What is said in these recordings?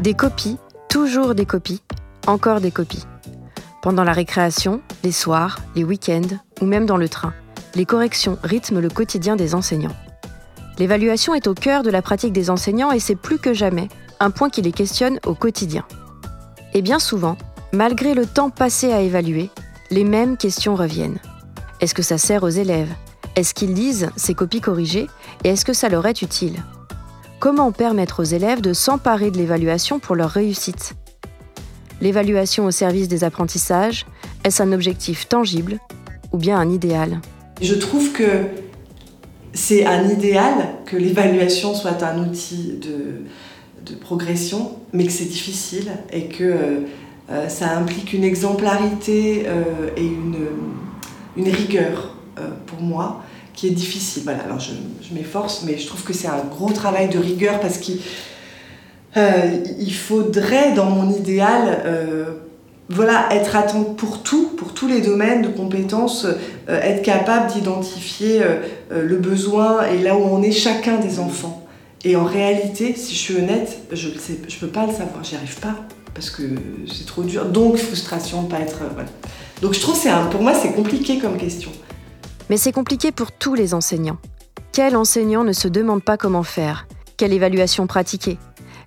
Des copies, toujours des copies, encore des copies. Pendant la récréation, les soirs, les week-ends ou même dans le train, les corrections rythment le quotidien des enseignants. L'évaluation est au cœur de la pratique des enseignants et c'est plus que jamais un point qui les questionne au quotidien. Et bien souvent, malgré le temps passé à évaluer, les mêmes questions reviennent. Est-ce que ça sert aux élèves? Est-ce qu'ils lisent ces copies corrigées? Et est-ce que ça leur est utile? Comment permettre aux élèves de s'emparer de l'évaluation pour leur réussite. L'évaluation au service des apprentissages, est-ce un objectif tangible ou bien un idéal? Je trouve que c'est un idéal que l'évaluation soit un outil de, progression, mais que c'est difficile et que euh, ça implique une exemplarité euh, et une, rigueur euh, pour moi qui est difficile. Voilà, alors je, m'efforce, mais je trouve que c'est un gros travail de rigueur parce qu'il il faudrait, dans mon idéal, voilà, être attentif pour tout, pour tous les domaines de compétences, être capable d'identifier le besoin et là où on est chacun des enfants. Et en réalité, si je suis honnête, je ne je peux pas le savoir, j'y arrive pas parce que c'est trop dur. Donc frustration, pas être. Voilà. Donc je trouve que pour moi c'est compliqué comme question. Mais c'est compliqué pour tous les enseignants. Quel enseignant ne se demande pas comment faire? Quelle évaluation pratiquer?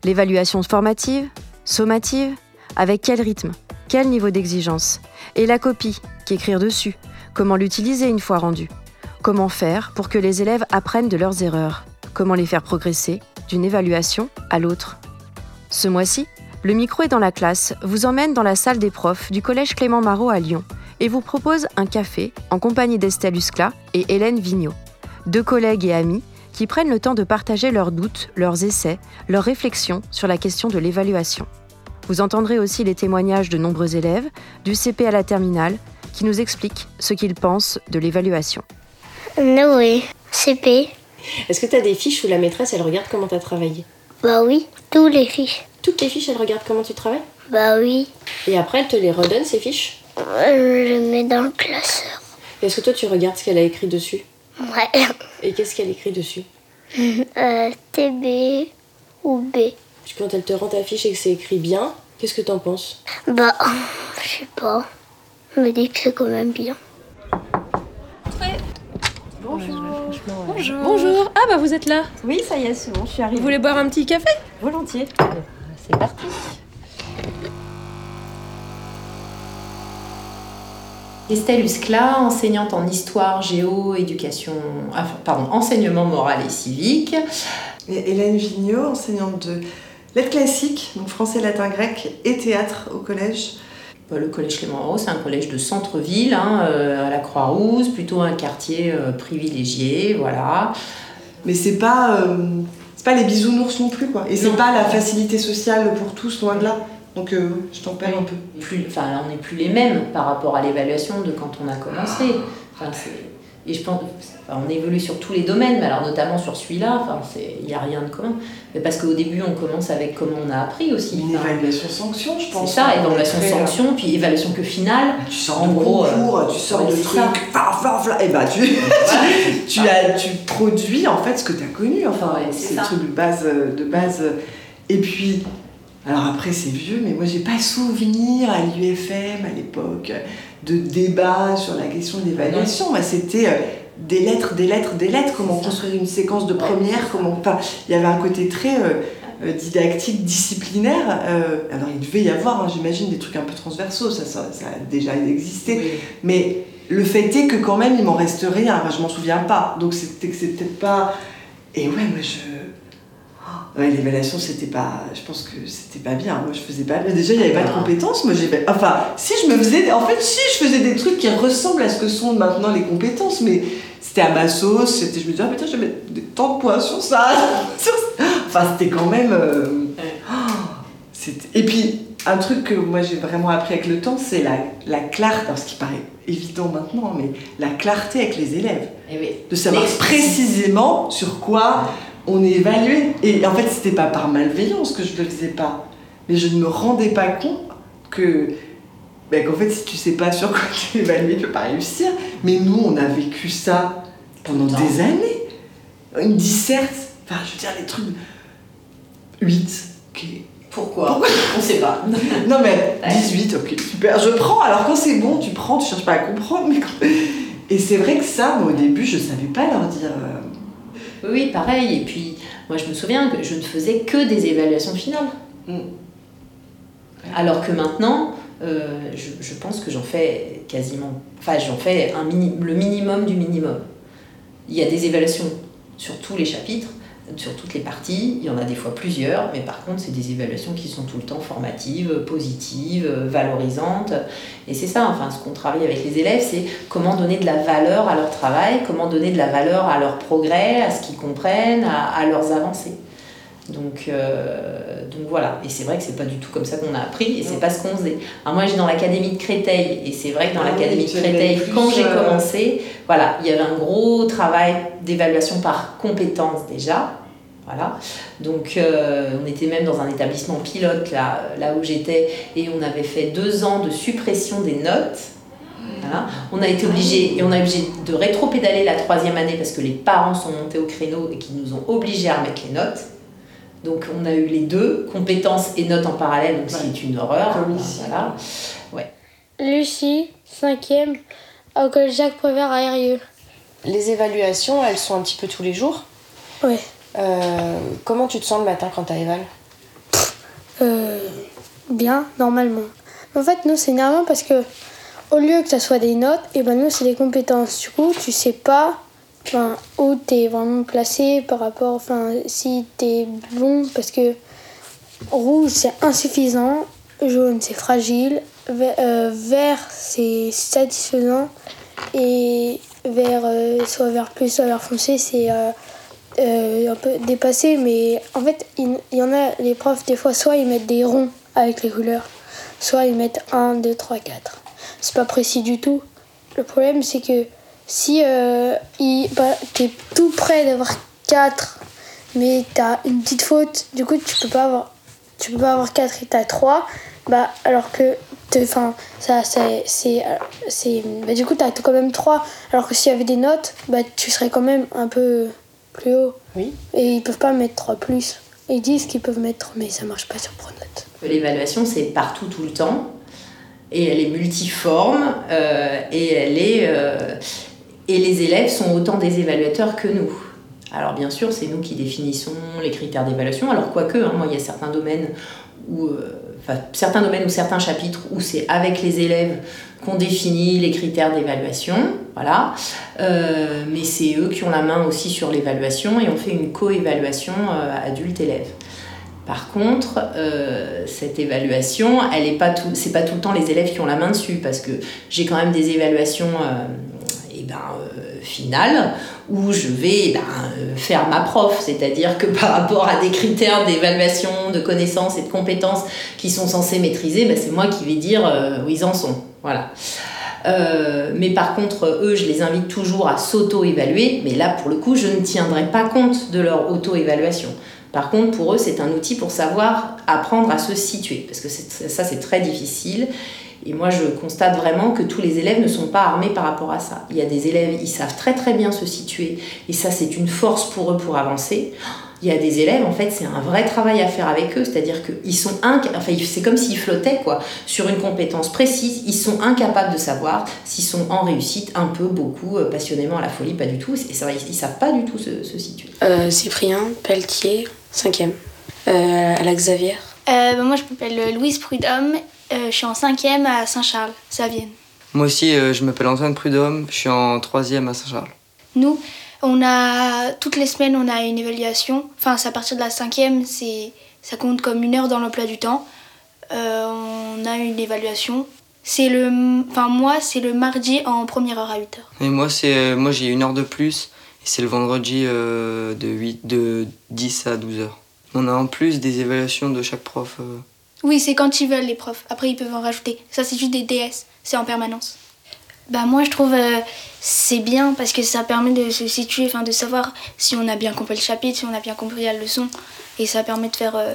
L'évaluation formative? Sommative? Avec quel rythme? Quel niveau d'exigence? Et la copie? Qu'écrire dessus? Comment l'utiliser une fois rendue Comment faire pour que les élèves apprennent de leurs erreurs? Comment les faire progresser d'une évaluation à l'autre? Ce mois-ci, le micro est dans la classe, vous emmène dans la salle des profs du collège Clément Marot à Lyon et vous propose un café en compagnie d'Estelle Uscla et Hélène Vigneault, deux collègues et amis qui prennent le temps de partager leurs doutes, leurs essais, leurs réflexions sur la question de l'évaluation. Vous entendrez aussi les témoignages de nombreux élèves, du CP à la terminale, qui nous expliquent ce qu'ils pensent de l'évaluation. Noé, CP. Est-ce que tu as des fiches où la maîtresse, elle regarde comment tu as travaillé? Bah oui, tous les fiches. Toutes les fiches, elle regarde comment tu travailles? Bah oui. Et après, elle te les redonne, ces fiches? Je les mets dans le classeur. Est-ce que toi, tu regardes ce qu'elle a écrit dessus Ouais. Et qu'est-ce qu'elle écrit dessus euh, TB ou B. Quand elle te rend ta fiche et que c'est écrit bien, qu'est-ce que t'en penses Bah, je sais pas. Je me dis que c'est quand même bien. Bonjour. Bonjour. Bonjour. Ah bah vous êtes là. Oui, ça y est, c'est bon, je suis arrivée. Vous voulez boire un petit café? Volontiers. C'est parti. Estelle Uscla, enseignante en histoire, géo, éducation, pardon, enseignement moral et civique. Et Hélène Vigneault, enseignante de lettres classiques, donc français, latin, grec et théâtre au collège. Bah, le collège Clément c'est un collège de centre-ville, hein, euh, à la Croix-Rousse, plutôt un quartier euh, privilégié, voilà. Mais c'est pas, euh, c'est pas les bisounours non plus, quoi. Et c'est pas la facilité sociale pour tous, loin de là. Donc je t'en perds un peu. Plus, enfin, on n'est plus les mêmes par rapport à l'évaluation de quand on a commencé. Enfin, et je pense, on évolue sur tous les domaines, mais alors notamment sur celui-là, enfin, il n'y a rien de commun. Mais parce qu'au début, on commence avec comment on a appris aussi. Une évaluation sanction, je pense. C'est ça, évaluation sanction, puis évaluation que finale. Tu sors en gros, concours, euh, tu sors de trucs, et bah tu, tu, as, tu produis en fait ce que tu as connu. Enfin, c'est le truc de base, de base. Et puis, alors après, c'est vieux, mais moi, j'ai pas souvenir à l'UFM à l'époque de débat sur la question de l'évaluation. Moi, c'était euh, des lettres, des lettres, des lettres, comment construire une séquence de première, comment. Enfin, il y avait un côté très euh, euh, didactique, disciplinaire. alors, il devait y avoir, hein, j'imagine, des trucs un peu transversaux, ça, ça, a déjà existé. Mais le fait est que, quand même, il m'en reste rien. je m'en souviens pas. Donc, c'était que c'est peut-être pas. Et ouais, moi, je Ouais, l'évaluation, c'était pas. Je pense que c'était pas bien. Moi, je faisais pas. Déjà, il n'y avait pas de compétences. Moi, j'ai. Enfin, si je me faisais. En fait, si je faisais des trucs qui ressemblent à ce que sont maintenant les compétences, mais c'était à ma sauce. C'était. Je me disais, ah, putain, je vais mettre tant de points sur ça. Enfin, c'était quand même. euh, oh, c'était- Et puis, un truc que moi j'ai vraiment appris avec le temps, c'est la, la clarté, alors ce qui paraît évident maintenant, mais la clarté avec les élèves. Eh oui. De savoir précisément sur quoi on est évalué. Et en fait, c'était pas par malveillance que je le faisais pas, mais je ne me rendais pas compte que. ben, qu'en fait, si tu sais pas sur quoi tu es évalué, tu peux pas réussir. Mais nous, on a vécu ça pendant des années. Une disserte, enfin, je veux dire, les trucs. 8, ok. Pourquoi? On sait pas. Non mais 18, ok, super, je prends. Alors quand c'est bon, tu prends, tu cherches pas à comprendre. Mais quand- Et c'est vrai que ça, moi au début, je savais pas leur dire. euh, Oui, pareil. Et puis, moi, je me souviens que je ne faisais que des évaluations finales. Mm. Alors que maintenant, euh, je, je pense que j'en fais quasiment. Enfin, j'en fais un mini- le minimum du minimum. Il y a des évaluations sur tous les chapitres, sur toutes les parties. Il y en a des fois plusieurs, mais par contre, c'est des évaluations qui sont tout le temps formatives, positives, valorisantes. Et c'est ça, enfin, ce qu'on travaille avec les élèves, c'est comment donner de la valeur à leur travail, comment donner de la valeur à leur progrès, à ce qu'ils comprennent, à, à leurs avancées. Donc, euh, donc voilà, et c'est vrai que c'est pas du tout comme ça qu'on a appris, et c'est pas ce qu'on faisait. Alors moi, j'ai dans l'académie de Créteil, et c'est vrai que dans Ah l'académie de Créteil, quand j'ai euh, commencé, voilà, il y avait un gros travail d'évaluation par compétence déjà. Voilà. Donc, euh, on était même dans un établissement pilote là, là où j'étais, et on avait fait deux ans de suppression des notes. Voilà. On a été obligé et on a obligé de rétro-pédaler la troisième année parce que les parents sont montés au créneau et qui nous ont obligés à remettre les notes. Donc on a eu les deux, compétences et notes en parallèle, donc ce qui est une horreur. Comme ici. Voilà. Ouais. Lucie, 5e, au collège Jacques Prévert à. Les évaluations, elles sont un petit peu tous les jours. Ouais. Euh, comment tu te sens le matin quand t'as éval Euh, bien, normalement. En fait, nous, c'est énervant parce que au lieu que ça soit des notes, et ben nous, c'est des compétences. Du coup, tu sais pas enfin, où t'es vraiment placé par rapport, enfin, si t'es bon, parce que rouge, c'est insuffisant, jaune, c'est fragile, euh, vert, c'est satisfaisant, et vert, euh, soit vert plus, soit vert foncé, c'est euh, un peu dépassé, mais en fait, il, il y en a, les profs, des fois, soit ils mettent des ronds avec les couleurs, soit ils mettent 1, 2, 3, 4. C'est pas précis du tout. Le problème, c'est que si euh, bah, t'es tout près d'avoir 4, mais t'as une petite faute, du coup, tu peux pas avoir, tu peux pas avoir 4 et t'as 3, bah, alors que, enfin, ça, c'est, c'est, euh, c'est, bah, du coup, t'as quand même 3, alors que s'il y avait des notes, bah, tu serais quand même un peu plus haut. Oui. Et ils peuvent pas mettre 3 plus. Ils disent qu'ils peuvent mettre 3, mais ça marche pas sur Pronote. L'évaluation, c'est partout, tout le temps. Et elle est multiforme. euh, et, elle est, euh, et les élèves sont autant des évaluateurs que nous. Alors bien sûr, c'est nous qui définissons les critères d'évaluation. Alors quoique, hein, moi, il y a certains domaines où... euh, certains domaines ou certains chapitres où c'est avec les élèves qu'on définit les critères d'évaluation, voilà. Euh, mais c'est eux qui ont la main aussi sur l'évaluation et on fait une co-évaluation euh, adulte-élève. Par contre, cette évaluation, elle est pas tout, c'est pas tout le temps les élèves qui ont la main dessus, parce que j'ai quand même des évaluations eh finales où je vais ben, euh, faire ma prof, c'est-à-dire que par rapport à des critères d'évaluation, de connaissances et de compétences qui sont censés maîtriser, ben, c'est moi qui vais dire euh, où ils en sont. Voilà. Mais par contre, eux, je les invite toujours à s'auto-évaluer, mais là, pour le coup, je ne tiendrai pas compte de leur auto-évaluation. Par contre, pour eux, c'est un outil pour savoir apprendre à se situer, parce que ça, c'est très difficile. Et moi, je constate vraiment que tous les élèves ne sont pas armés par rapport à ça. Il y a des élèves, ils savent très très bien se situer, et ça, c'est une force pour eux pour avancer. Il y a des élèves, en fait, c'est un vrai travail à faire avec eux, c'est-à-dire qu'ils sont inca- enfin, c'est comme s'ils flottaient quoi, sur une compétence précise. Ils sont incapables de savoir s'ils sont en réussite, un peu, beaucoup, euh, passionnément à la folie, pas du tout. Et ça, ils, savent pas du tout se, se situer. Euh, Cyprien, Pelletier, 5e. Euh, à la Xavier? Euh, bah, moi, je m'appelle Louise Prudhomme. Euh, je suis en cinquième à Saint-Charles, ça Vienne. Moi aussi, euh, je m'appelle Antoine Prudhomme, je suis en troisième à Saint-Charles. Nous, on a toutes les semaines, on a une évaluation. Enfin, c'est à partir de la cinquième, c'est ça compte comme une heure dans l'emploi du temps. Euh, on a une évaluation. C'est le, enfin moi, c'est le mardi en première heure à 8 heures. Et moi, c'est, moi j'ai une heure de plus, et c'est le vendredi euh, de, 8, de 10 à 12 heures. on a en plus des évaluations de chaque prof. euh. Oui, c'est quand ils veulent les profs. Après, ils peuvent en rajouter. Ça, c'est juste des DS. C'est en permanence. Bah moi, je trouve euh, c'est bien parce que ça permet de se situer, enfin de savoir si on a bien compris le chapitre, si on a bien compris la leçon, et ça permet de faire euh,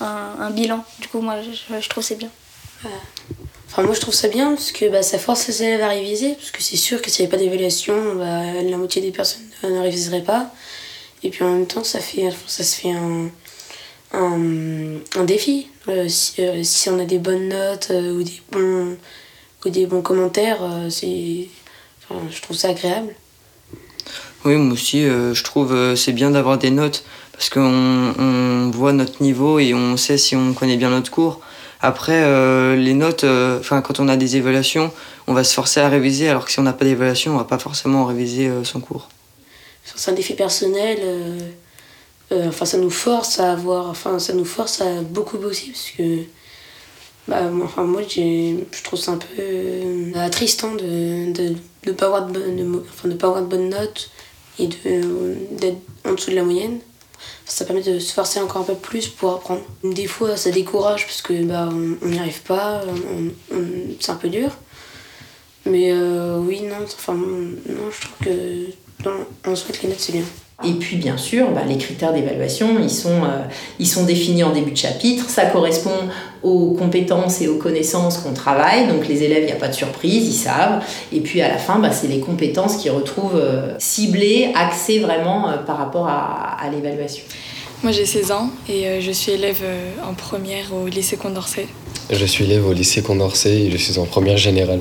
un, bilan. Du coup, moi, je, je trouve c'est bien. Enfin, moi, je trouve ça bien parce que bah, ça force les élèves à réviser. Parce que c'est sûr que s'il n'y avait pas d'évaluation, bah, la moitié des personnes ne réviseraient pas. Et puis en même temps, ça, fait, ça se fait un, un, un défi. Euh, si, euh, si on a des bonnes notes euh, ou, des bons, ou des bons commentaires, c'est, enfin, je trouve ça agréable. Oui, moi aussi, je trouve c'est bien d'avoir des notes parce qu'on on voit notre niveau et on sait si on connaît bien notre cours. Après, euh, les notes, euh, quand on a des évaluations, on va se forcer à réviser, alors que si on n'a pas d'évaluation, on va pas forcément réviser euh, son cours. C'est un défi personnel. Euh, euh, enfin, ça nous force à avoir, enfin, ça nous force à beaucoup bosser parce que, bah, enfin, moi, je trouve ça un peu euh, attristant de de de pas avoir de de enfin, de pas avoir de bonnes notes et de d'être en dessous de la moyenne. Ça permet de se forcer encore un peu plus pour apprendre. Des fois, ça décourage parce que bah, on n'y arrive pas, c'est un peu dur. Mais euh, oui, non, enfin, non, je trouve que non, en souhaite les notes, c'est bien. Et puis bien sûr, bah, les critères d'évaluation, ils sont, euh, ils sont définis en début de chapitre. Ça correspond aux compétences et aux connaissances qu'on travaille. Donc les élèves, il n'y a pas de surprise, ils savent. Et puis à la fin, bah, c'est les compétences qu'ils retrouvent euh, ciblées, axées vraiment euh, par rapport à, à l'évaluation. Moi j'ai 16 ans et euh, je suis élève euh, en première au lycée Condorcet. Je suis élève au lycée Condorcet et je suis en première générale.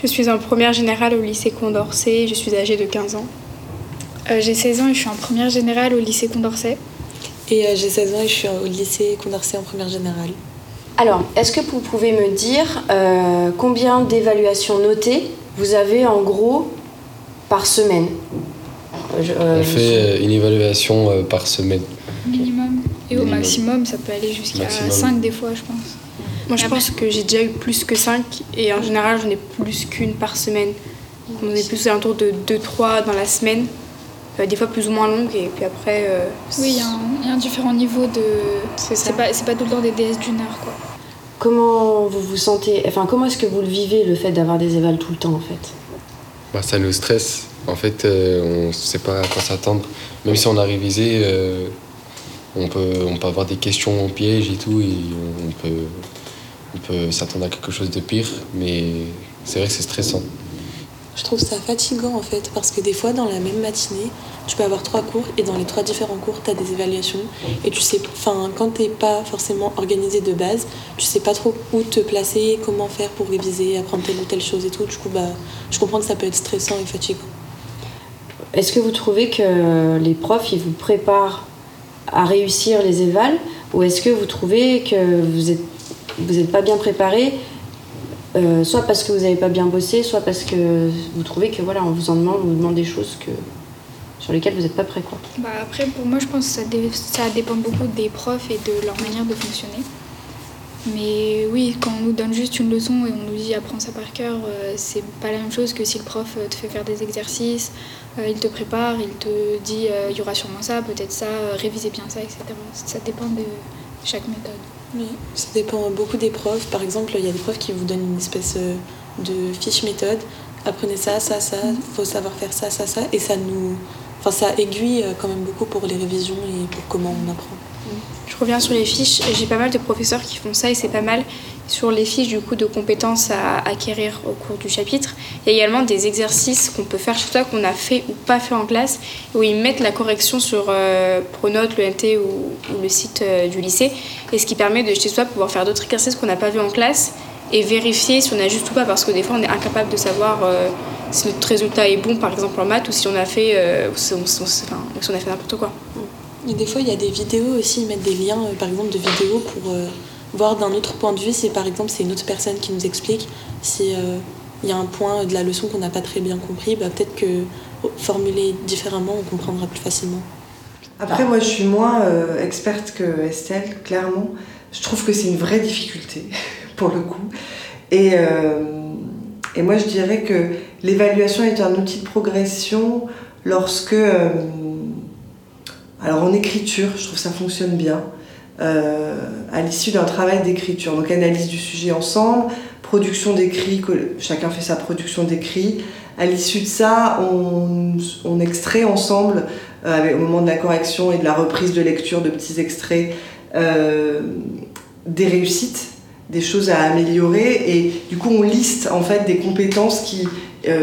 Je suis en première générale au lycée Condorcet, je suis âgée de 15 ans. Euh, j'ai 16 ans et je suis en première générale au lycée Condorcet. Et euh, j'ai 16 ans et je suis au lycée Condorcet en première générale. Alors, est-ce que vous pouvez me dire euh, combien d'évaluations notées vous avez en gros par semaine? Je- euh, On fait une évaluation euh, par semaine. Minimum. Et au Minimum. maximum, ça peut aller jusqu'à Maximum. 5 des fois, je pense. Moi, je pense que j'ai déjà eu plus que 5 et en général, j'en ai plus qu'une par semaine. On est plus alentour de 2-3 dans la semaine, des fois plus ou moins longues, et puis après. euh, Oui, il y, a un- il y a un différent niveau de. C'est ça. C'est pas, c'est pas tout le temps des DS d'une heure, quoi. Comment vous vous sentez Enfin, comment est-ce que vous le vivez le fait d'avoir des évals tout le temps en fait? Bah, ça nous stresse. En fait, euh, on ne sait pas à quoi s'attendre. Même si on a révisé, euh, on, peut, on peut avoir des questions pièges et tout, et on, on peut, on peut s'attendre à quelque chose de pire, mais c'est vrai que c'est stressant. Je trouve ça fatigant en fait, parce que des fois dans la même matinée, tu peux avoir trois cours et dans les trois différents cours, tu as des évaluations. Et tu sais, enfin, quand t'es pas forcément organisé de base, tu sais pas trop où te placer, comment faire pour réviser, apprendre telle ou telle chose et tout. Du coup, bah, je comprends que ça peut être stressant et fatigant. Est-ce que vous trouvez que les profs ils vous préparent à réussir les évals ou est-ce que vous trouvez que vous êtes vous êtes pas bien préparé euh, soit parce que vous n'avez pas bien bossé, soit parce que vous trouvez que voilà, on vous en demande, on vous demande des choses que, sur lesquelles vous n'êtes pas prêt quoi. Bah après, pour moi, je pense que ça, ça dépend beaucoup des profs et de leur manière de fonctionner. Mais oui, quand on nous donne juste une leçon et on nous dit apprends ça par cœur, euh, c'est pas la même chose que si le prof euh, te fait faire des exercices, euh, il te prépare, il te dit il y aura sûrement ça, peut-être ça, révisez bien ça, etc. Ça dépend de chaque méthode. Oui, ça dépend beaucoup des profs. Par exemple, il y a des profs qui vous donnent une espèce euh, de fiche méthode. Apprenez ça, ça, ça, faut savoir faire ça, ça, ça. Et ça nous. Enfin, ça aiguille euh, quand même beaucoup pour les révisions et pour comment on apprend. Je reviens sur les fiches. J'ai pas mal de professeurs qui font ça et c'est pas mal. Sur les fiches du coup de compétences à acquérir au cours du chapitre, il y a également des exercices qu'on peut faire chez toi qu'on a fait ou pas fait en classe, où ils mettent la correction sur euh, Pronote, le NT ou, le site euh, du lycée, et ce qui permet de chez soi pouvoir faire d'autres exercices qu'on n'a pas vu en classe et vérifier si on a juste ou pas, parce que des fois on est incapable de savoir euh, si notre résultat est bon, par exemple en maths, ou si on a fait, si on, si si on a fait n'importe quoi. Et des fois, il y a des vidéos aussi, ils mettent des liens, par exemple, de vidéos pour voir d'un autre point de vue si, par exemple, c'est une autre personne qui nous explique. Si euh, il y a un point de la leçon qu'on n'a pas très bien compris, bah, peut-être que oh, formulé différemment, on comprendra plus facilement. Après, moi, je suis moins euh, experte que Estelle, clairement. Je trouve que c'est une vraie difficulté, pour le coup. Et, euh, et moi, je dirais que l'évaluation est un outil de progression lorsque... alors, en écriture, je trouve que ça fonctionne bien. Euh, à l'issue d'un travail d'écriture. Donc analyse du sujet ensemble, production d'écrit, chacun fait sa production d'écrit. À l'issue de ça, on, extrait ensemble, euh, au moment de la correction et de la reprise de lecture de petits extraits, euh, des réussites, des choses à améliorer. Et du coup, on liste en fait des compétences qui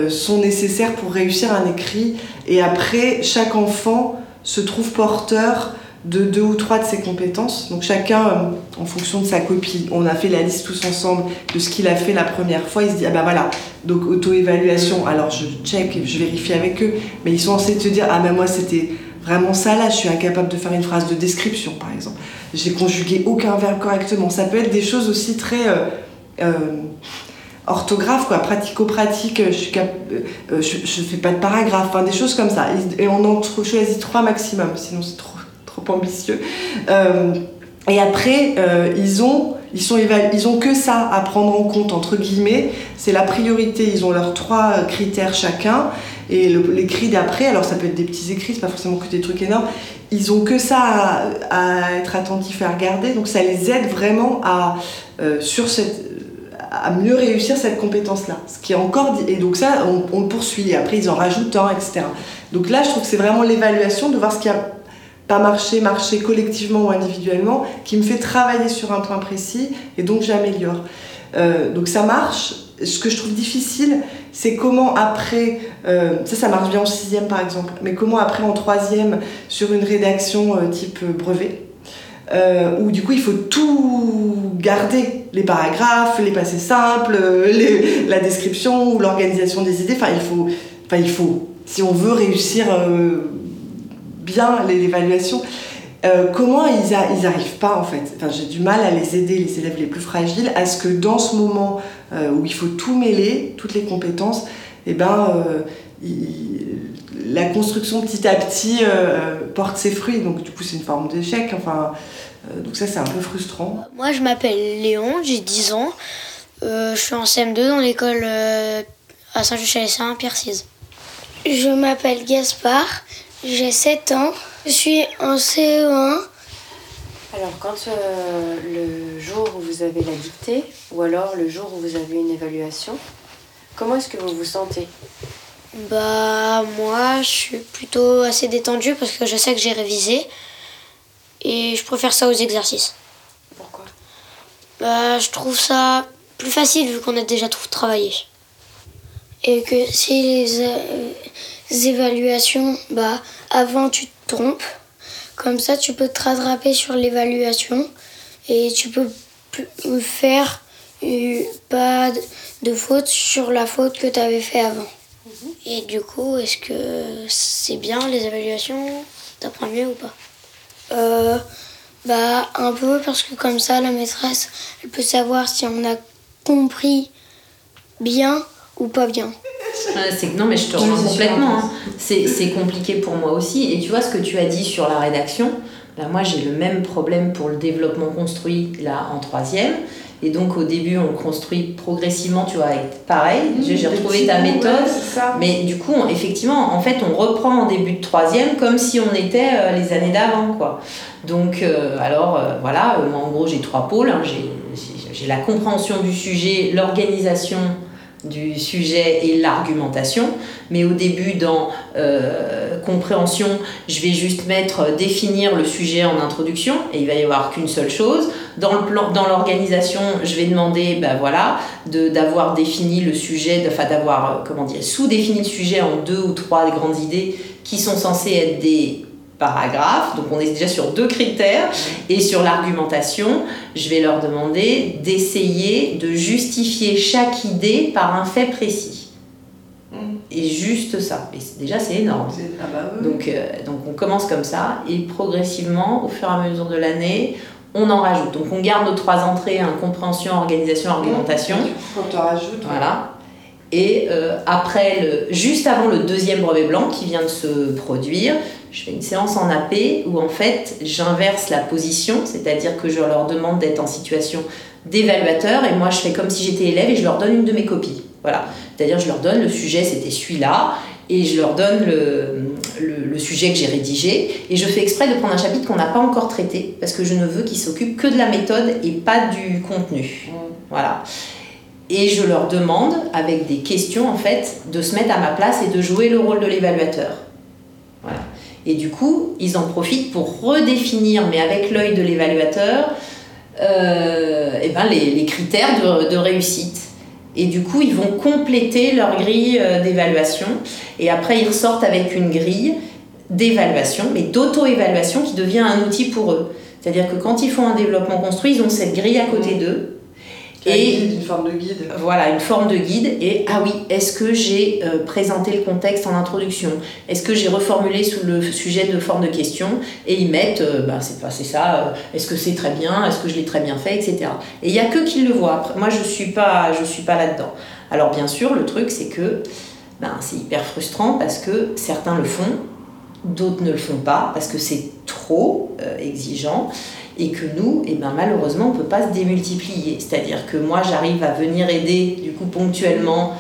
sont nécessaires pour réussir un écrit. Et après, chaque enfant se trouve porteur de deux ou trois de ses compétences. Donc chacun, euh, en fonction de sa copie, on a fait la liste tous ensemble de ce qu'il a fait la première fois. Il se dit, ah bah voilà, donc auto-évaluation. Alors je check, je vérifie avec eux, mais ils sont censés te dire, ah ben moi c'était vraiment ça là, je suis incapable de faire une phrase de description par exemple. J'ai conjugué aucun verbe correctement. Ça peut être des choses aussi très... Euh, euh, orthographe, quoi, pratico-pratique, je, suis je, je, fais pas de paragraphe, des choses comme ça. Et on en choisit trois maximum, sinon c'est trop ambitieux. Euh, et après, euh, ils ont ils, sont ils ont que ça à prendre en compte, entre guillemets. C'est la priorité. Ils ont leurs trois critères chacun. Et les cris d'après, alors ça peut être des petits écrits, c'est pas forcément que des trucs énormes. Ils ont que ça à, être attentifs à regarder. Donc ça les aide vraiment à, euh, sur cette, à mieux réussir cette compétence-là. Ce qui est encore et donc ça, on, on, le poursuit. Et après, ils en rajoutent un, etc. Donc là, je trouve que c'est vraiment l'évaluation de voir ce qu'il y a pas marcher, marcher collectivement ou individuellement, qui me fait travailler sur un point précis et donc j'améliore. Euh, donc ça marche. Ce que je trouve difficile, c'est comment après, euh, ça ça marche bien en sixième par exemple, mais comment après en troisième sur une rédaction euh, type brevet, où du coup il faut tout garder, les paragraphes, les passés simples, la description ou l'organisation des idées. Enfin il faut, enfin il faut, si on veut réussir bien l'évaluation. Euh, comment ils, n'arrivent pas en fait? Enfin, J'ai du mal à les aider, les élèves les plus fragiles, à ce que dans ce moment euh, où il faut tout mêler, toutes les compétences, et eh ben, euh, la construction petit à petit porte ses fruits. Donc du coup c'est une forme d'échec. Enfin, donc ça c'est un peu frustrant. Moi je m'appelle Léon, j'ai 10 ans. je suis en CM2 dans l'école à Saint-Just-Saint, Pierre 6. Je m'appelle Gaspard, j'ai 7 ans. Je suis en CE1. Alors, quand euh, le jour où vous avez la dictée, ou alors le jour où vous avez une évaluation, comment est-ce que vous vous sentez? Bah, moi, je suis plutôt assez détendue parce que je sais que j'ai révisé. Et je préfère ça aux exercices. Pourquoi? Bah, je trouve ça plus facile vu qu'on a déjà tout travaillé. Et que si les, euh, évaluations, bah, avant tu te trompes. Comme ça, tu peux te rattraper sur l'évaluation et tu peux faire euh, pas de faute sur la faute que tu avais fait avant. Mhm. Et du coup, est-ce que c'est bien les évaluations? T'apprends mieux ou pas? Euh, Bah, un peu parce que comme ça, la maîtresse, elle peut savoir si on a compris bien ou pas bien non, mais je te rejoins complètement. Hein. C'est compliqué pour moi aussi. Et tu vois ce que tu as dit sur la rédaction? Ben, Moi, j'ai le même problème pour le développement construit là en troisième. Et donc au début, on construit progressivement, tu vois, pareil. Mmh, j'ai retrouvé ta méthode. mais du coup, effectivement, en fait, on reprend en début de troisième comme si on était euh, les années d'avant, quoi. Donc, euh, alors, euh, voilà, moi, en gros, j'ai trois pôles. Hein. J'ai la compréhension du sujet, l'organisation du sujet et l'argumentation. Mais au début, dans euh, compréhension, je vais juste mettre euh, définir le sujet en introduction et il va y avoir qu'une seule chose. Dans le plan, dans l'organisation, je vais demander, ben voilà, d'avoir défini le sujet, enfin d'avoir, euh, comment dire, sous-défini le sujet en deux ou trois grandes idées qui sont censées être des paragraphe. Donc on est déjà sur deux critères. Et sur l'argumentation, je vais leur demander d'essayer de justifier chaque idée par un fait précis. Mm. Et juste ça. Et déjà, c'est énorme. Ah bah donc, euh, donc on commence comme ça et progressivement, au fur et à mesure de l'année, on en rajoute. Donc on garde nos trois entrées, hein, compréhension, organisation, argumentation. On rajoute. Voilà. Et euh, après, le, juste avant le deuxième brevet blanc qui vient de se produire, je fais une séance en AP où en fait j'inverse la position, c'est-à-dire que je leur demande d'être en situation d'évaluateur et moi je fais comme si j'étais élève et je leur donne une de mes copies. Voilà. C'est-à-dire je leur donne le sujet, c'était celui-là. et je leur donne le, le, sujet que j'ai rédigé et je fais exprès de prendre un chapitre qu'on n'a pas encore traité parce que je ne veux qu'ils s'occupent que de la méthode et pas du contenu. Voilà. Et je leur demande, avec des questions en fait, de se mettre à ma place et de jouer le rôle de l'évaluateur. Voilà. Et du coup, ils en profitent pour redéfinir, mais avec l'œil de l'évaluateur, euh, eh ben les, les, critères de, de réussite. Et du coup, ils vont compléter leur grille euh, d'évaluation. Et après, ils ressortent avec une grille d'évaluation, mais d'auto-évaluation qui devient un outil pour eux. C'est-à-dire que quand ils font un développement construit, ils ont cette grille à côté d'eux et une forme de guide. Voilà, une forme de guide. Et ah oui, est-ce que j'ai euh, présenté le contexte en introduction? Est-ce que j'ai reformulé sous le sujet de forme de question? Et ils mettent, euh, bah, c'est pas c'est ça. Euh, est-ce que c'est très bien? Est-ce que je l'ai très bien fait, etc. Et il y a que qui le voient. moi, je suis pas, je suis pas là-dedans. Alors bien sûr, le truc, c'est que ben, c'est hyper frustrant parce que certains le font, d'autres ne le font pas parce que c'est trop exigeant et que nous, eh ben, malheureusement, on ne peut pas se démultiplier. C'est-à-dire que moi, j'arrive à venir aider, du coup, ponctuellement,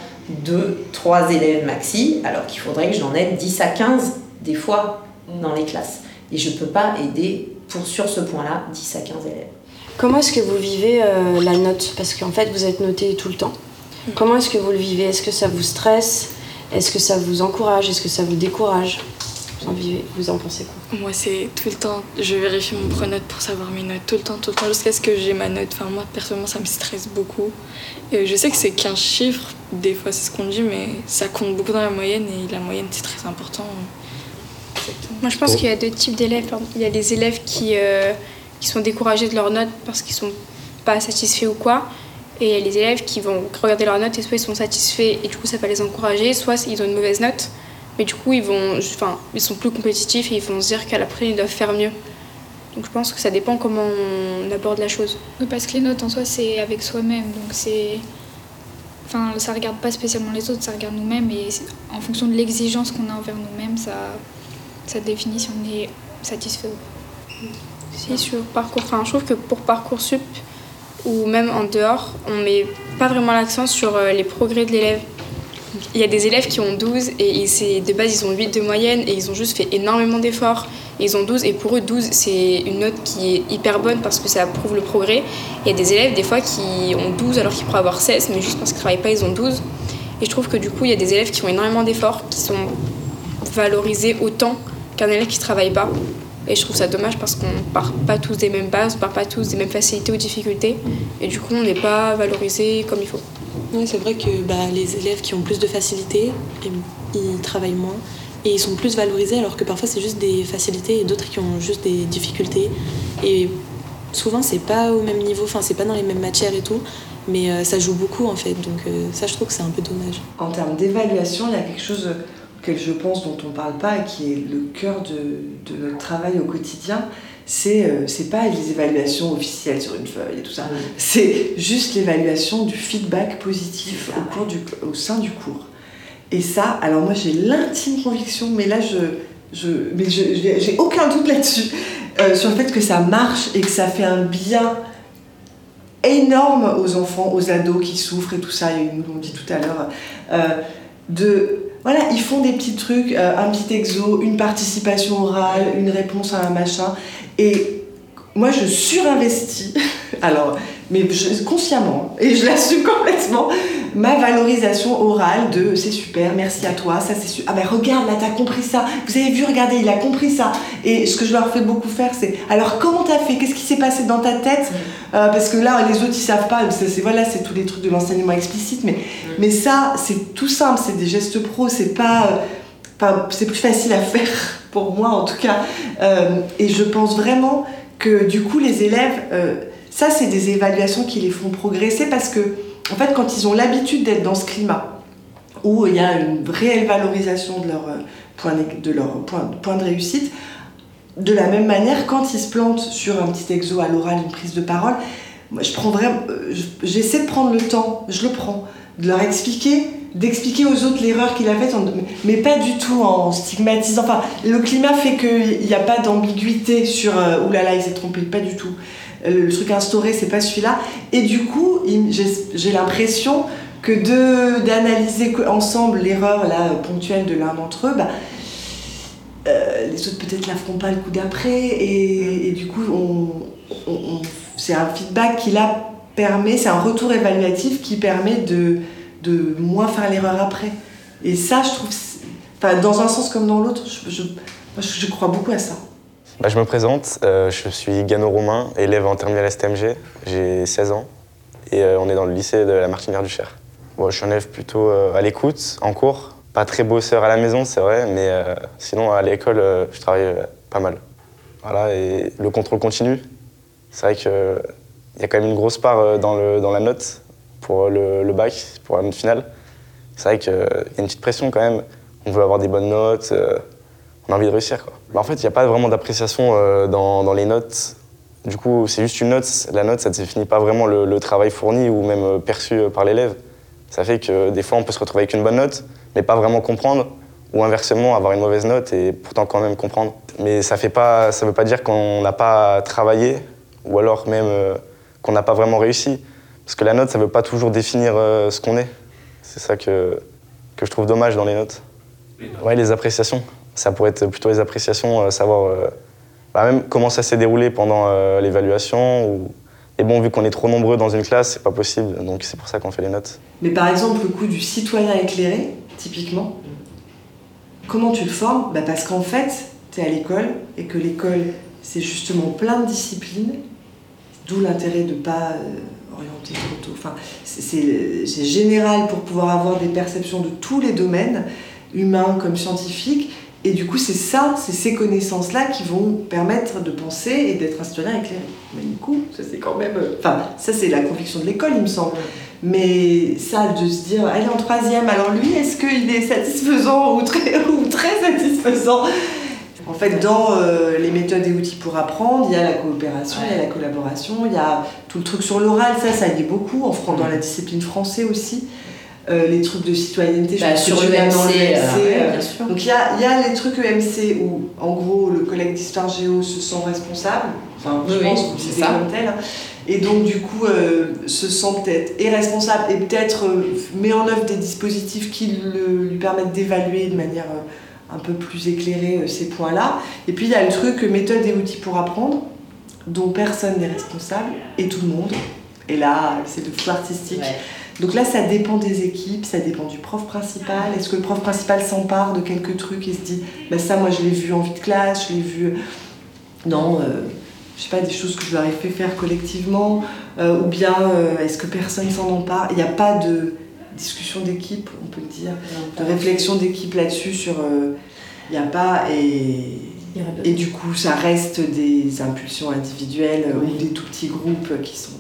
deux, trois élèves maxi, alors qu'il faudrait que j'en aide 10 à 15 des fois dans les classes. Et je ne peux pas aider, pour, sur ce point-là, 10 à 15 élèves. Comment est-ce que vous vivez euh, la note? Parce qu'en fait, vous êtes noté tout le temps. Comment est-ce que vous le vivez? Est-ce que ça vous stresse? Est-ce que ça vous encourage? Est-ce que ça vous décourage? Vous en vivez, vous en pensez quoi Moi, c'est tout le temps, je vérifie mon pronote pour savoir mes notes, tout le temps, tout le temps, jusqu'à ce que j'ai ma note. Enfin, moi, personnellement, ça me stresse beaucoup. Et je sais que c'est qu'un chiffre, des fois, c'est ce qu'on dit, mais ça compte beaucoup dans la moyenne, et la moyenne, c'est très important. Moi, je pense qu'il y a deux types d'élèves. Il y a des élèves qui, euh, qui sont découragés de leurs notes parce qu'ils sont pas satisfaits ou quoi. Et il y a les élèves qui vont regarder leurs notes et soit ils sont satisfaits et du coup ça va les encourager, soit ils ont une mauvaise note mais du coup, ils, vont, enfin, ils sont plus compétitifs et ils vont se dire qu'à la prochaine, ils doivent faire mieux. Donc je pense que ça dépend comment on aborde la chose. Oui, parce que les notes en soi, c'est avec soi-même. Donc c'est. Enfin, ça regarde pas spécialement les autres, ça regarde nous-mêmes. Et en fonction de l'exigence qu'on a envers nous-mêmes, ça, ça définit si on est satisfait ou pas. Si, sur parcours. Enfin, je trouve que pour Parcoursup, ou même en dehors, on met pas vraiment l'accent sur euh, les progrès de l'élève il y a des élèves qui ont 12 et de base ils ont 8 de moyenne et ils ont juste fait énormément d'efforts. Ils ont 12 et pour eux 12 c'est une note qui est hyper bonne parce que ça prouve le progrès. Il y a des élèves des fois qui ont 12 alors qu'ils pourraient avoir 16 mais juste parce qu'ils travaillent pas ils ont 12. Et je trouve que du coup il y a des élèves qui ont énormément d'efforts, qui sont valorisés autant qu'un élève qui travaille pas. Et je trouve ça dommage parce qu'on part pas tous des mêmes bases, on part pas tous des mêmes facilités ou difficultés. Et du coup on n'est pas valorisé comme il faut. Oui, c'est vrai que bah, les élèves qui ont plus de facilité, ils travaillent moins et ils sont plus valorisés alors que parfois c'est juste des facilités et d'autres qui ont juste des difficultés. Et souvent c'est pas au même niveau, enfin c'est pas dans les mêmes matières et tout, mais euh, ça joue beaucoup en fait. Donc euh, ça je trouve que c'est un peu dommage. En termes d'évaluation, il y a quelque chose auquel je pense dont on parle pas et qui est le cœur de, de notre travail au quotidien, c'est euh, pas les évaluations officielles sur une feuille et tout ça. C'est juste l'évaluation du feedback positif au, cours du, au sein du cours. Et ça, alors moi j'ai l'intime conviction, mais là je, je mais j'ai aucun doute là-dessus, euh, sur le fait que ça marche et que ça fait un bien énorme aux enfants, aux ados qui souffrent et tout ça, et nous l'ont dit tout à l'heure, euh, de voilà, ils font des petits trucs, un petit exo, une participation orale, une réponse à un machin, et moi, je surinvestis, alors, mais consciemment, et je l'assume complètement, ma valorisation orale de c'est super, merci à toi, ça c'est super. Ah ben regarde, là t'as compris ça, vous avez vu, regardez, il a compris ça. Et ce que je leur fais beaucoup faire, c'est alors comment t'as fait, qu'est-ce qui s'est passé dans ta tête? Mm. euh, Parce que là, les autres ils savent pas, c'est voilà, c'est tous les trucs de l'enseignement explicite, mais, mm. mais ça, c'est tout simple, c'est des gestes pro, c'est pas. Euh, c'est plus facile à faire pour moi en tout cas. Euh, et je pense vraiment que du coup les élèves, euh, ça c'est des évaluations qui les font progresser parce que en fait quand ils ont l'habitude d'être dans ce climat où il y a une réelle valorisation de leur euh, point de, réussite, de la même manière quand ils se plantent sur un petit exo à l'oral, une prise de parole, moi je vraiment, j'essaie de prendre le temps, je le prends, de leur expliquer d'expliquer aux autres l'erreur qu'il a faite, mais pas du tout en stigmatisant. Enfin, le climat fait qu'il n'y a pas d'ambiguïté sur euh, oulala, il s'est trompé, pas du tout. Le truc instauré, c'est pas celui-là. Et du coup, j'ai l'impression que d'analyser ensemble l'erreur ponctuelle de l'un d'entre eux, bah, euh, les autres peut-être la feront pas le coup d'après et, du coup c'est un feedback qui là permet, c'est un retour évaluatif qui permet de, de moins faire l'erreur après. Et ça, je trouve, enfin, dans un sens comme dans l'autre, je, je, crois beaucoup à ça. Bah, je me présente, euh, je suis Gano Romain, élève en terminale STMG, j'ai 16 ans et euh, on est dans le lycée de la Martinière du Cher. je suis un élève plutôt à l'écoute, en cours, pas très bosseur à la maison, c'est vrai, mais euh, sinon à l'école, euh, je travaille euh, pas mal. Voilà, et le contrôle continu, c'est vrai qu'il y a quand même une grosse part dans, le, dans la note pour le, bac, pour la note finale. C'est vrai qu'il y a une petite pression quand même. On veut avoir des bonnes notes, on a envie de réussir. Quoi. Bah, en fait, il n'y a pas vraiment d'appréciation dans, dans, les notes. Du coup, c'est juste une note. La note, ça ne définit pas vraiment le, le travail fourni ou même perçu par l'élève. Ça fait que des fois, on peut se retrouver avec une bonne note, mais pas vraiment comprendre, ou inversement, avoir une mauvaise note et pourtant quand même comprendre. Mais ça ne pas, ça veut pas dire qu'on n'a pas travaillé, ou alors même euh, qu'on n'a pas vraiment réussi. Parce que la note, ça ne veut pas toujours définir euh, ce qu'on est. C'est ça que, que je trouve dommage dans les notes. Ouais, les appréciations. Ça pourrait être plutôt les appréciations, euh, savoir bah, même comment ça s'est déroulé pendant l'évaluation, ou et bon, vu qu'on est trop nombreux dans une classe, c'est pas possible, donc c'est pour ça qu'on fait les notes. Mais par exemple, le coup du citoyen éclairé, typiquement, comment tu le formes? Bah Parce qu'en fait, tu es à l'école et que l'école, c'est justement plein de disciplines, d'où l'intérêt de pas euh, orienter trop tôt. Enfin, c'est général pour pouvoir avoir des perceptions de tous les domaines, humains comme scientifiques. Et du coup, c'est ça, c'est ces connaissances-là qui vont permettre de penser et d'être un citoyen éclairé. Mais du coup, ça c'est quand même. Euh, enfin, ça c'est la conviction de l'école, il me semble. Mais ça, de se dire, elle est en troisième, alors lui, est-ce qu'il est satisfaisant ou très, ou très satisfaisant? En fait, dans euh, les méthodes et outils pour apprendre, il y a la coopération, il y a la collaboration, il y a tout le truc sur l'oral, ça, ça y est beaucoup, en, dans la discipline français aussi. Euh, les trucs de citoyenneté, bah, sur le MC, euh, Donc il y a, y a, les trucs EMC où, en gros, le collègue d'histoire géo se sent responsable. Enfin, je pense que c'est comme tel. Hein. Et donc, du coup, euh, se sent peut-être et responsable et peut-être met en œuvre des dispositifs qui lui permettent d'évaluer de manière un peu plus éclairée ces points-là. Et puis, il y a le truc méthode et outils pour apprendre, dont personne n'est responsable et tout le monde. Et là, c'est le flou artistique. Donc là, ça dépend des équipes, ça dépend du prof principal. Est-ce que le prof principal s'empare de quelques trucs et se dit, bah ça, moi, je l'ai vu en vie de classe, je l'ai vu. Non, euh, je sais pas, des choses que je leur ai fait faire collectivement, euh, ou bien euh, est-ce que personne s'en empare? Il n'y a pas de discussion d'équipe, on peut le dire, de réflexion d'équipe là-dessus sur. Il n'y a pas. Et, et du coup, ça reste des impulsions individuelles ou des tout petits groupes qui sont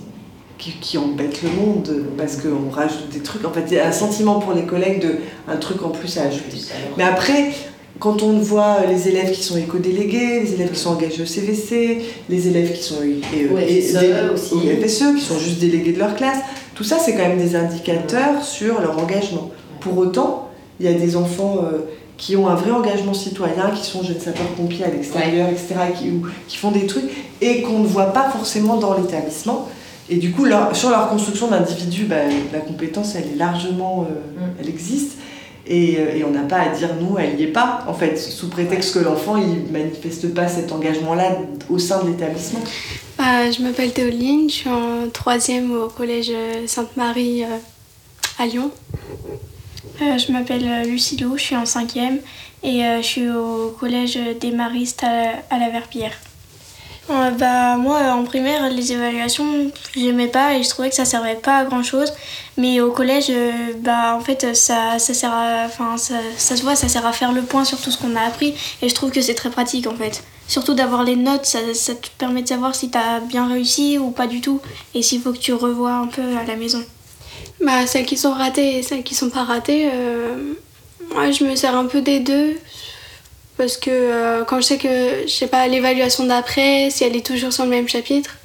qui, qui embête le monde parce qu'on rajoute des trucs. En fait, il y a un sentiment pour les collègues de un truc en plus à ajouter. Mais après, quand on voit les élèves qui sont éco-délégués, les élèves qui sont engagés au CVC, les élèves qui sont et, FSE aussi. FSE, qui sont juste délégués de leur classe, tout ça, c'est quand même des indicateurs sur leur engagement. Pour autant, il y a des enfants euh, qui ont un vrai engagement citoyen, qui sont jeunes sapeurs-pompiers à l'extérieur, etc., qui, qui font des trucs et qu'on ne voit pas forcément dans l'établissement. Et du coup, sur leur construction d'individu, bah, la compétence, elle est largement, euh, mm. elle existe. Euh, et, on n'a pas à dire nous, elle n'y est pas, en fait, sous prétexte que l'enfant, il manifeste pas cet engagement-là au sein de l'établissement. Bah, je m'appelle Théoline, je suis en troisième au collège Sainte-Marie euh, à Lyon. je m'appelle Lucilo, je suis en cinquième et je suis au collège des Maristes à la Verpillière bah, moi, en primaire, les évaluations, j'aimais pas et je trouvais que ça servait pas à grand chose. Mais au collège, euh, bah, en fait, ça, ça sert à, ça, ça, se voit, ça sert à faire le point sur tout ce qu'on a appris et je trouve que c'est très pratique en fait. Surtout d'avoir les notes, ça, ça, te permet de savoir si tu as bien réussi ou pas du tout et s'il faut que tu revois un peu à la maison. Bah, celles qui sont ratées et celles qui sont pas ratées, euh, moi je me sers un peu des deux parce que euh, quand je sais que, je sais pas, l'évaluation d'après, si elle est toujours sur le même chapitre.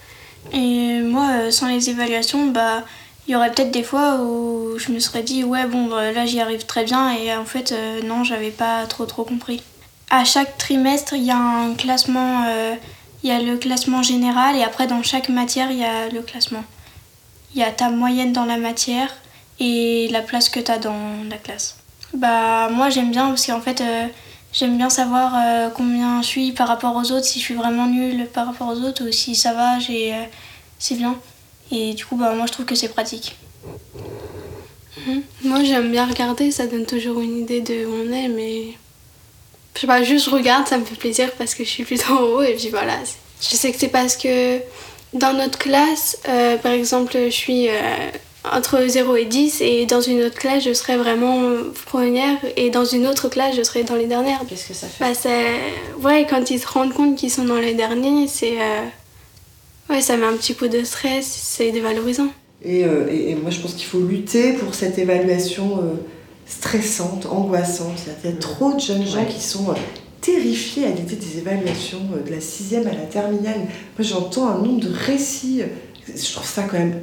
Et moi, euh, sans les évaluations, bah, il y aurait peut-être des fois où je me serais dit, ouais, bon, bah, là j'y arrive très bien, et en fait, euh, non, j'avais pas trop trop compris. À chaque trimestre, il y a un classement, il y a le classement général, et après, dans chaque matière, il y a le classement. Il y a ta moyenne dans la matière, et la place que tu as dans la classe Bah moi j'aime bien parce qu'en fait euh, j'aime bien savoir euh, combien je suis par rapport aux autres, si je suis vraiment nulle par rapport aux autres ou si ça va, euh, c'est bien. Et du coup bah moi je trouve que c'est pratique. Mhm. Moi j'aime bien regarder, ça donne toujours une idée de où on est, mais je sais pas, juste je regarde, ça me fait plaisir parce que je suis plutôt en haut et puis voilà. Je sais que c'est parce que dans notre classe, euh, par exemple, je suis entre 0 et 10 et dans une autre classe, je serai vraiment première et dans une autre classe, je serai dans les dernières. Qu'est-ce que ça fait bah. Ouais, quand ils se rendent compte qu'ils sont dans les derniers, c'est... euh, Ouais, ça met un petit coup de stress, c'est dévalorisant. Et, euh, et- et moi, je pense qu'il faut lutter pour cette évaluation euh, stressante, angoissante. Il y a- il y a, trop de jeunes gens Ouais. qui sont euh, terrifiés à l'idée des évaluations euh, de la sixième à la terminale. Moi, j'entends un nombre de récits. Je trouve ça quand même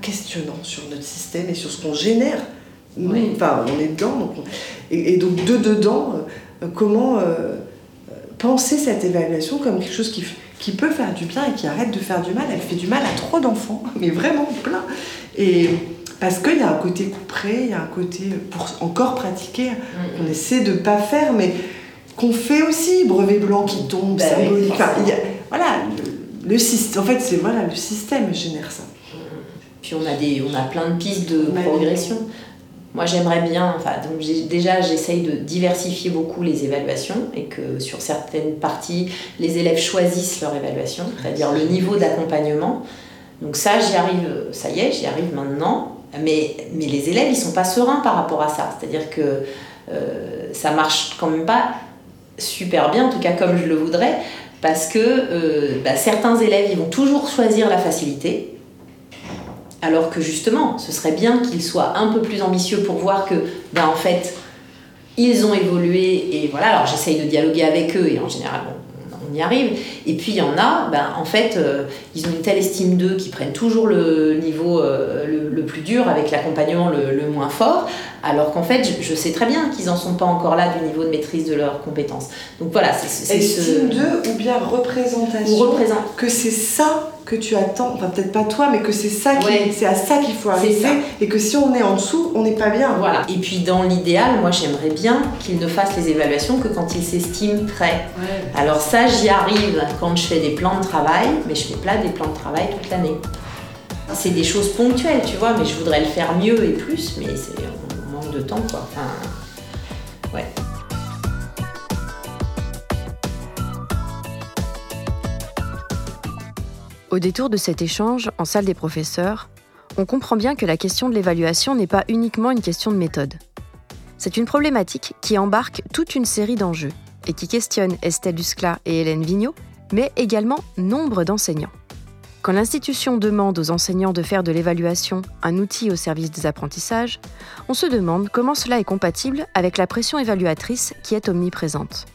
questionnant sur notre système et sur ce qu'on génère. Nous. Enfin, on est dedans. donc on- et, et donc, de dedans, euh, comment euh, euh, penser cette évaluation comme quelque chose qui, peut faire du bien et qui arrête de faire du mal? Elle fait du mal à trop d'enfants, mais vraiment plein. Et parce qu'il y a un côté couperé, il y a un côté pour encore pratiquer, qu'on essaie de pas faire, mais qu'on fait aussi, brevet blanc qui tombe, oui, symbolique. Enfin, y a- voilà, le, le système. En fait, c'est voilà, le système génère ça. Puis on a, des, on a plein de pistes de progression. Moi j'aimerais bien, enfin donc déjà j'essaye de diversifier beaucoup les évaluations et que sur certaines parties les élèves choisissent leur évaluation, c'est-à-dire le niveau d'accompagnement. Donc ça j'y arrive, ça y est, j'y arrive maintenant, mais, mais les élèves ils sont pas sereins par rapport à ça, c'est-à-dire que euh, ça marche quand même pas super bien, en tout cas comme je le voudrais, parce que euh, bah, certains élèves ils vont toujours choisir la facilité, alors que justement, ce serait bien qu'ils soient un peu plus ambitieux pour voir que, ben, en fait, ils ont évolué et voilà. Alors j'essaye de dialoguer avec eux et en général, on, y arrive. Et puis il y en a, ben, en fait, euh, ils ont une telle estime d'eux qu'ils prennent toujours le niveau euh, le, plus dur avec l'accompagnement le moins fort, alors qu'en fait, je, je sais très bien qu'ils en sont pas encore là du niveau de maîtrise de leurs compétences. Donc voilà, c'est ce- Estime d'eux ou bien représentation. Ou représent- Que c'est ça que tu attends, enfin peut-être pas toi, mais que c'est ça qui, Ouais. c'est à ça qu'il faut arriver, et que si on est en dessous, on n'est pas bien. Voilà. Et puis dans l'idéal, moi j'aimerais bien qu'ils ne fassent les évaluations que quand ils s'estiment prêts. Alors ça, j'y arrive quand je fais des plans de travail, mais je fais pas des plans de travail toute l'année. C'est des choses ponctuelles, tu vois, mais je voudrais le faire mieux et plus, mais c'est de temps, quoi. Au détour de cet échange en salle des professeurs, on comprend bien que la question de l'évaluation n'est pas uniquement une question de méthode. C'est une problématique qui embarque toute une série d'enjeux et qui questionne Estelle Duscla et Hélène Vigneault, mais également nombre d'enseignants. Quand l'institution demande aux enseignants de faire de l'évaluation un outil au service des apprentissages, on se demande comment cela est compatible avec la pression évaluatrice qui est omniprésente.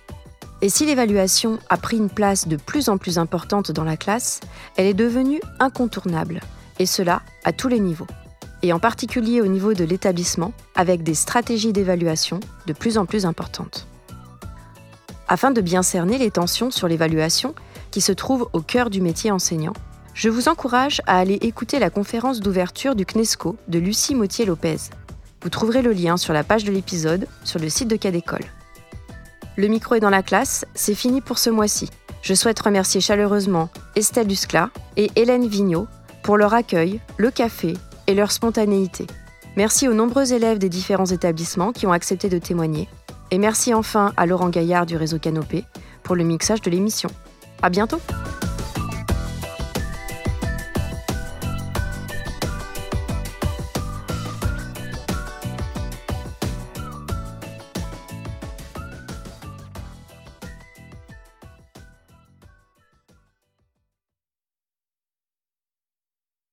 Et si l'évaluation a pris une place de plus en plus importante dans la classe, elle est devenue incontournable, et cela à tous les niveaux, et en particulier au niveau de l'établissement, avec des stratégies d'évaluation de plus en plus importantes. Afin de bien cerner les tensions sur l'évaluation qui se trouvent au cœur du métier enseignant, je vous encourage à aller écouter la conférence d'ouverture du CNESCO de Lucie Mautier-Lopez. Vous trouverez le lien sur la page de l'épisode sur le site de Cadécole. Le micro est dans la classe, c'est fini pour ce mois-ci. Je souhaite remercier chaleureusement Estelle Duscla et Hélène Vigneault pour leur accueil, le café et leur spontanéité. Merci aux nombreux élèves des différents établissements qui ont accepté de témoigner. Et merci enfin à Laurent Gaillard du réseau Canopé pour le mixage de l'émission. À bientôt!